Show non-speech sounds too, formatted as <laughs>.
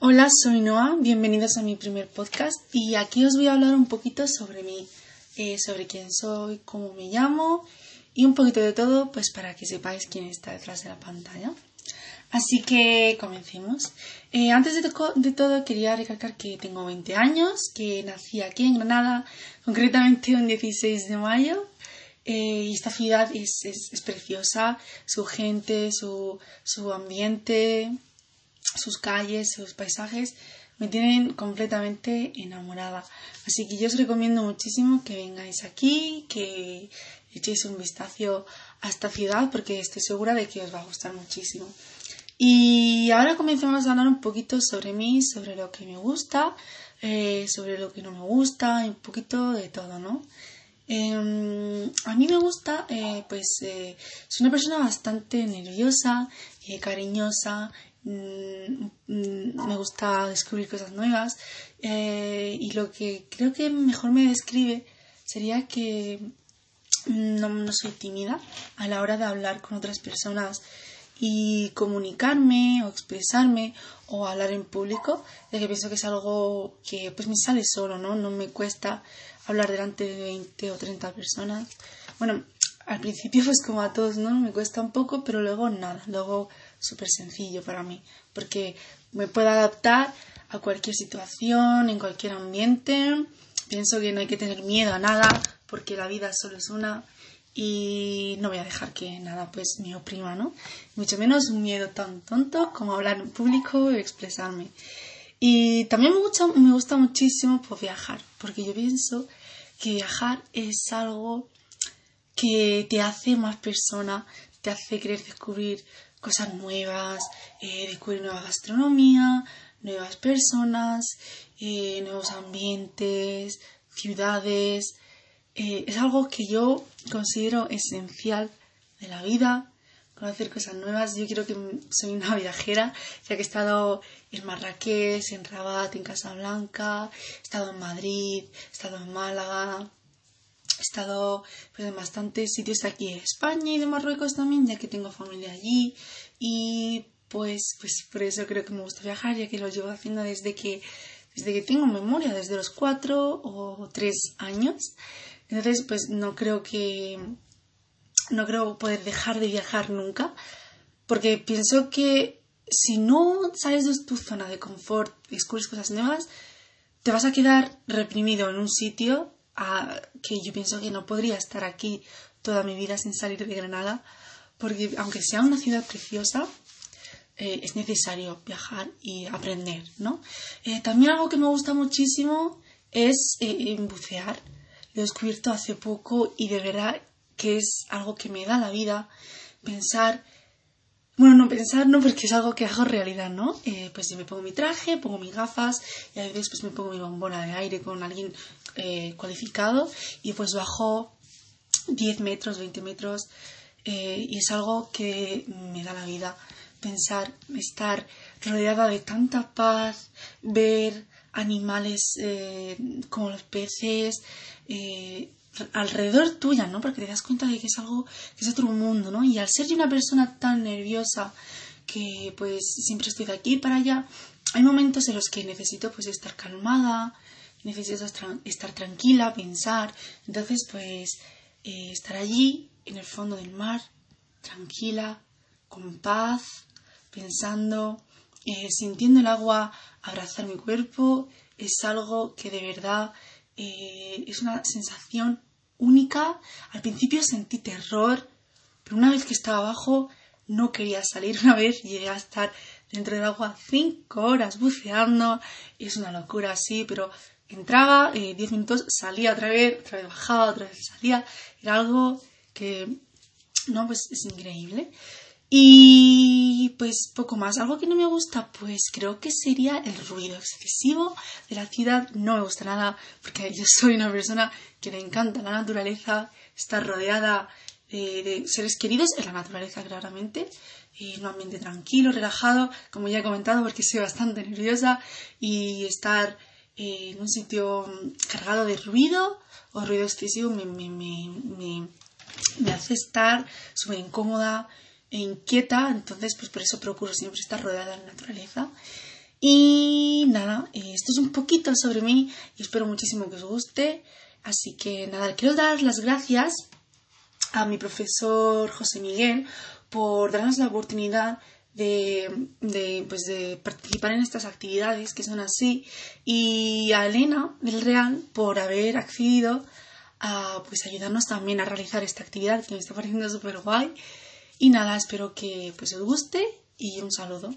Hola, soy Noah, bienvenidos a mi primer podcast y aquí os voy a hablar un poquito sobre mí, eh, sobre quién soy, cómo me llamo y un poquito de todo, pues para que sepáis quién está detrás de la pantalla. Así que comencemos. Eh, antes de, todo quería recalcar que tengo 20 años, que nací aquí en Granada, concretamente un 16 de mayo. Eh, y esta ciudad es, es, es, preciosa, su gente, su, su ambiente, sus calles, sus paisajes me tienen completamente enamorada. Así que yo os recomiendo muchísimo que vengáis aquí, que echéis un vistazo a esta ciudad porque estoy segura de que os va a gustar muchísimo. Y ahora comencemos a hablar un poquito sobre mí, sobre lo que me gusta, eh, sobre lo que no me gusta, un poquito de todo, ¿no? Eh, a mí me gusta, eh, pues, eh, soy una persona bastante nerviosa, cariñosa, me gusta descubrir cosas nuevas eh, y lo que creo que mejor me describe sería que no, no, soy tímida a la hora de hablar con otras personas y comunicarme o expresarme o hablar en público, de que pienso que es algo que pues me sale solo, ¿no? No me cuesta hablar delante de 20 o 30 personas. Bueno, al principio pues como a todos, ¿no? Me cuesta un poco, pero luego nada, luego súper sencillo para mí, porque me puedo adaptar a cualquier situación, en cualquier ambiente. Pienso que no hay que tener miedo a nada, porque la vida solo es una y no voy a dejar que nada pues me oprima, ¿no? Mucho menos un miedo tan tonto como hablar en público y expresarme. Y también me gusta, me gusta muchísimo pues, viajar, porque yo pienso que viajar es algo que te hace más persona, te hace querer descubrir cosas nuevas, eh, descubrir nueva gastronomía, nuevas personas, eh, nuevos ambientes, ciudades. Eh, es algo que yo considero esencial de la vida, conocer cosas nuevas. Yo creo que soy una viajera, ya que he estado en Marrakech, en Rabat, en Casablanca, he estado en Madrid, he estado en Málaga, He estado pues, en bastantes sitios aquí en España y de Marruecos también, ya que tengo familia allí. Y pues, pues por eso creo que me gusta viajar, ya que lo llevo haciendo desde que, desde que tengo memoria, desde los cuatro o tres años. Entonces, pues no creo que no creo poder dejar de viajar nunca, porque pienso que si no sales de tu zona de confort descubres cosas nuevas, te vas a quedar reprimido en un sitio que yo pienso que no podría estar aquí toda mi vida sin salir de Granada, porque aunque sea una ciudad preciosa, eh, es necesario viajar y aprender, ¿no? Eh, también algo que me gusta muchísimo es eh, bucear. Lo he descubierto hace poco y de verdad que es algo que me da la vida pensar bueno, no pensar, no, porque es algo que hago realidad, ¿no? Eh, pues me pongo mi traje, pongo mis gafas y a veces pues me pongo mi bombona de aire con alguien eh, cualificado y pues bajo 10 metros, 20 metros eh, y es algo que me da la vida. Pensar, estar rodeada de tanta paz, ver animales como los peces, alrededor tuya, ¿no? Porque te das cuenta de que es algo, que es otro mundo, ¿no? Y al ser yo una persona tan nerviosa que pues siempre estoy de aquí para allá, hay momentos en los que necesito pues estar calmada, necesito estar tranquila, pensar, entonces pues eh, estar allí en el fondo del mar, tranquila, con paz, pensando, eh, sintiendo el agua abrazar mi cuerpo, es algo que de verdad eh, es una sensación única. Al principio sentí terror, pero una vez que estaba abajo no quería salir. <laughs> Una vez llegué a estar dentro del agua cinco horas buceando. Es una locura así, pero entraba, eh, diez minutos, salía otra vez, otra vez bajaba, otra vez salía. Era algo que, no, pues es increíble. Y pues poco más. Algo que no me gusta, pues creo que sería el ruido excesivo de la ciudad. No me gusta nada porque yo soy una persona que le encanta la naturaleza, estar rodeada de, seres queridos en la naturaleza claramente, en un ambiente tranquilo, relajado, como ya he comentado, porque soy bastante nerviosa y estar en un sitio cargado de ruido o ruido excesivo me, me, me, hace estar súper incómoda e inquieta, entonces pues por eso procuro siempre estar rodeada de la naturaleza. Y nada, esto es un poquito sobre mí y espero muchísimo que os guste. Así que nada, quiero dar las gracias a mi profesor José Miguel por darnos la oportunidad de, de, pues de participar en estas actividades que son así y a Elena del Real por haber accedido a pues ayudarnos también a realizar esta actividad que me está pareciendo súper guay y nada, espero que pues os guste y un saludo.